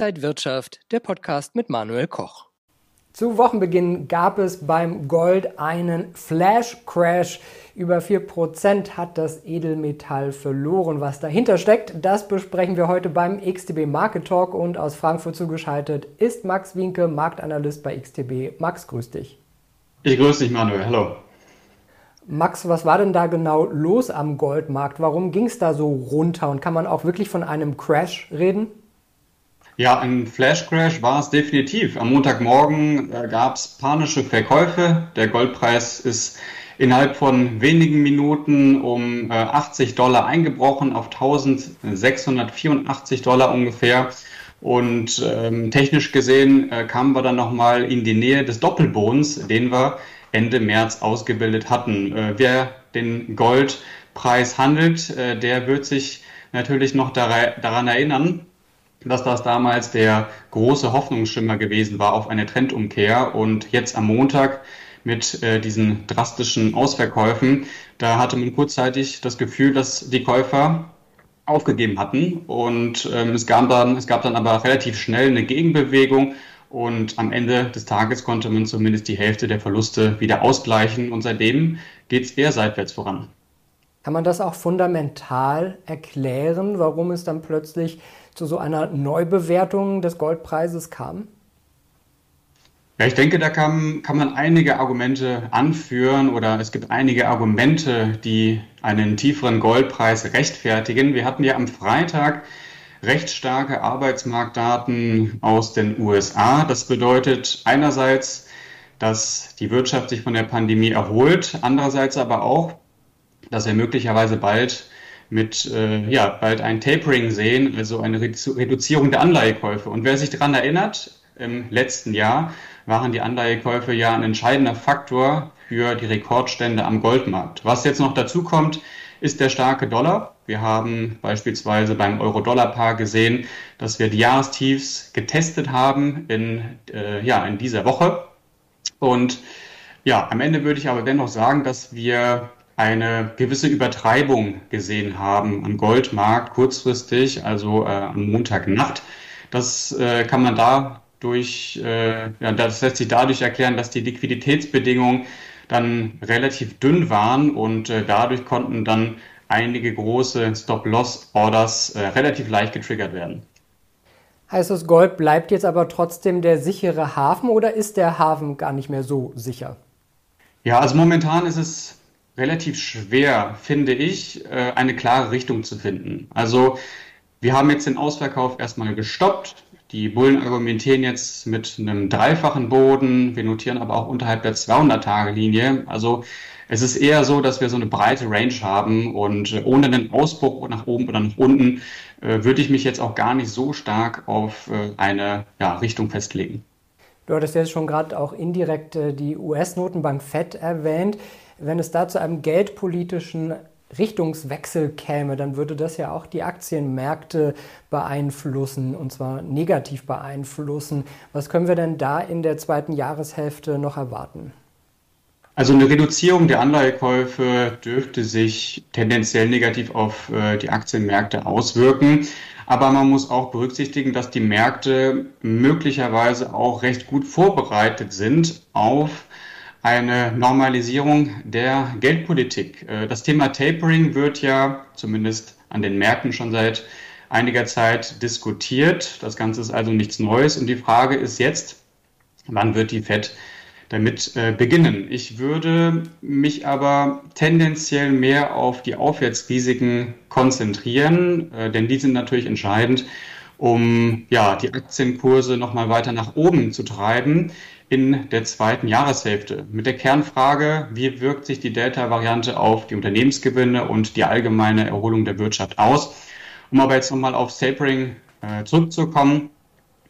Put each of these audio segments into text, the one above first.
Inside Wirtschaft, der Podcast mit Manuel Koch. Zu Wochenbeginn gab es beim Gold einen Flash Crash. Über 4% hat das Edelmetall verloren. Was dahinter steckt, das besprechen wir heute beim XTB Market Talk und aus Frankfurt zugeschaltet ist Max Winke, Marktanalyst bei XTB. Max, grüß dich. Ich grüße dich, Manuel. Hallo. Max, was war denn da genau los am Goldmarkt? Warum ging es da so runter? Und kann man auch wirklich von einem Crash reden? Ja, ein Flash-Crash war es definitiv. Am Montagmorgen äh, gab es panische Verkäufe. Der Goldpreis ist innerhalb von wenigen Minuten um äh, 80 Dollar eingebrochen auf 1684 Dollar ungefähr. Und ähm, technisch gesehen äh, kamen wir dann nochmal in die Nähe des Doppelbodens, den wir Ende März ausgebildet hatten. Äh, wer den Goldpreis handelt, äh, der wird sich natürlich noch daran erinnern, dass das damals der große Hoffnungsschimmer gewesen war auf eine Trendumkehr. Und jetzt am Montag mit äh, diesen drastischen Ausverkäufen, da hatte man kurzzeitig das Gefühl, dass die Käufer aufgegeben hatten. Und ähm, es, gab dann, es gab dann aber relativ schnell eine Gegenbewegung. Und am Ende des Tages konnte man zumindest die Hälfte der Verluste wieder ausgleichen. Und seitdem geht es eher seitwärts voran. Kann man das auch fundamental erklären, warum es dann plötzlich zu so einer Neubewertung des Goldpreises kam? Ja, ich denke, da kann, kann man einige Argumente anführen oder es gibt einige Argumente, die einen tieferen Goldpreis rechtfertigen. Wir hatten ja am Freitag recht starke Arbeitsmarktdaten aus den USA. Das bedeutet einerseits, dass die Wirtschaft sich von der Pandemie erholt, andererseits aber auch, dass wir möglicherweise bald mit äh, ja, bald ein Tapering sehen, also eine Reduzierung der Anleihekäufe. Und wer sich daran erinnert, im letzten Jahr waren die Anleihekäufe ja ein entscheidender Faktor für die Rekordstände am Goldmarkt. Was jetzt noch dazu kommt, ist der starke Dollar. Wir haben beispielsweise beim Euro-Dollar-Paar gesehen, dass wir die Jahrestiefs getestet haben in, äh, ja, in dieser Woche. Und ja, am Ende würde ich aber dennoch sagen, dass wir eine gewisse Übertreibung gesehen haben am Goldmarkt kurzfristig, also äh, am Montagnacht. Das äh, kann man dadurch, äh, ja, das lässt sich dadurch erklären, dass die Liquiditätsbedingungen dann relativ dünn waren und äh, dadurch konnten dann einige große Stop-Loss-Orders äh, relativ leicht getriggert werden. Heißt das, Gold bleibt jetzt aber trotzdem der sichere Hafen oder ist der Hafen gar nicht mehr so sicher? Ja, also momentan ist es relativ schwer, finde ich, äh, eine klare Richtung zu finden. Also wir haben jetzt den Ausverkauf erstmal gestoppt. Die Bullen argumentieren jetzt mit einem dreifachen Boden. Wir notieren aber auch unterhalb der 200-Tage-Linie. Also es ist eher so, dass wir so eine breite Range haben und ohne einen Ausbruch nach oben oder nach unten äh, würde ich mich jetzt auch gar nicht so stark auf äh, eine ja, Richtung festlegen. Du hattest jetzt schon gerade auch indirekt äh, die US-Notenbank FED erwähnt. Wenn es da zu einem geldpolitischen Richtungswechsel käme, dann würde das ja auch die Aktienmärkte beeinflussen und zwar negativ beeinflussen. Was können wir denn da in der zweiten Jahreshälfte noch erwarten? Also eine Reduzierung der Anleihekäufe dürfte sich tendenziell negativ auf äh, die Aktienmärkte auswirken. Aber man muss auch berücksichtigen, dass die Märkte möglicherweise auch recht gut vorbereitet sind auf eine Normalisierung der Geldpolitik. Äh, das Thema Tapering wird ja zumindest an den Märkten schon seit einiger Zeit diskutiert. Das Ganze ist also nichts Neues. Und die Frage ist jetzt, wann wird die Fed damit äh, beginnen? Ich würde mich aber tendenziell mehr auf die Aufwärtsrisiken konzentrieren, äh, denn die sind natürlich entscheidend, um ja, die Aktienkurse nochmal weiter nach oben zu treiben in der zweiten Jahreshälfte mit der Kernfrage, wie wirkt sich die Delta-Variante auf die Unternehmensgewinne und die allgemeine Erholung der Wirtschaft aus. Um aber jetzt nochmal auf Tapering äh, zurückzukommen.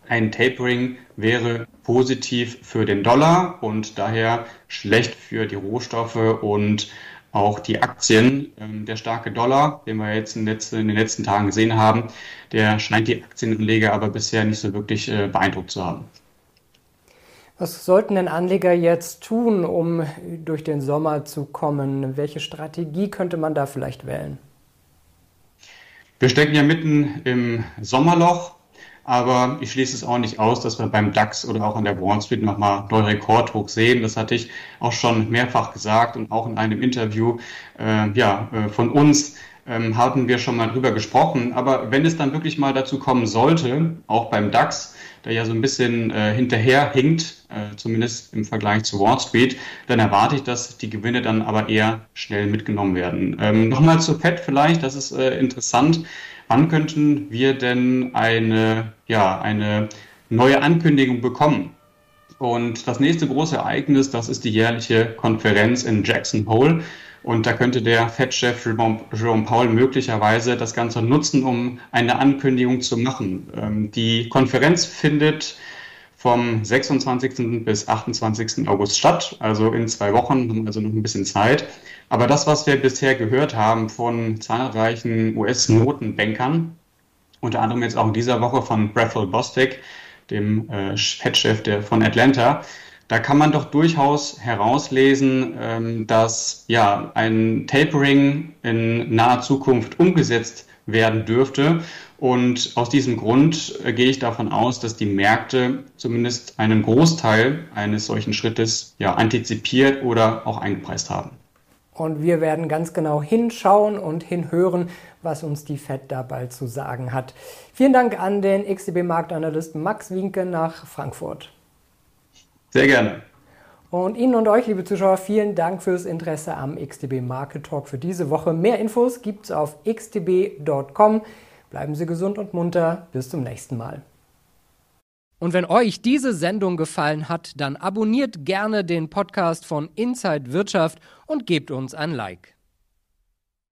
Ein Tapering wäre positiv für den Dollar und daher schlecht für die Rohstoffe und auch die Aktien. Ähm, der starke Dollar, den wir jetzt in, den letzten Tagen gesehen haben, der scheint die Aktienanleger aber bisher nicht so wirklich äh, beeindruckt zu haben. Was sollten denn Anleger jetzt tun, um durch den Sommer zu kommen? Welche Strategie könnte man da vielleicht wählen? Wir stecken ja mitten im Sommerloch. Aber ich schließe es auch nicht aus, dass wir beim DAX oder auch an der Wall Street nochmal neue Rekordhoch sehen. Das hatte ich auch schon mehrfach gesagt und auch in einem Interview äh, ja, äh, von uns ähm, haben wir schon mal drüber gesprochen. Aber wenn es dann wirklich mal dazu kommen sollte, auch beim DAX, der ja so ein bisschen äh, hinterher hinkt, äh, zumindest im Vergleich zu Wall Street, dann erwarte ich, dass die Gewinne dann aber eher schnell mitgenommen werden. Ähm, Nochmal zur FED vielleicht, das ist äh, interessant. Wann könnten wir denn eine, ja, eine neue Ankündigung bekommen? Und das nächste große Ereignis, das ist die jährliche Konferenz in Jackson Hole. Und da könnte der Fed-Chef Jerome Powell möglicherweise das Ganze nutzen, um eine Ankündigung zu machen. Ähm, die Konferenz findet vom 26. bis 28. August statt, also in zwei Wochen, also noch ein bisschen Zeit. Aber das, was wir bisher gehört haben von zahlreichen US-Notenbankern, unter anderem jetzt auch in dieser Woche von Breffel Bostic, dem äh, Fed-Chef von Atlanta, da kann man doch durchaus herauslesen, ähm, dass ja ein Tapering in naher Zukunft umgesetzt werden dürfte. Und aus diesem Grund äh, gehe ich davon aus, dass die Märkte zumindest einen Großteil eines solchen Schrittes ja antizipiert oder auch eingepreist haben. Und wir werden ganz genau hinschauen und hinhören, was uns die FED dabei zu sagen hat. Vielen Dank an den XTB-Marktanalysten Max Winke nach Frankfurt. Sehr gerne. Und Ihnen und euch, liebe Zuschauer, vielen Dank fürs Interesse am XTB Market Talk für diese Woche. Mehr Infos gibt es auf xtb.com. Bleiben Sie gesund und munter. Bis zum nächsten Mal. Und wenn euch diese Sendung gefallen hat, dann abonniert gerne den Podcast von Inside Wirtschaft und gebt uns ein Like.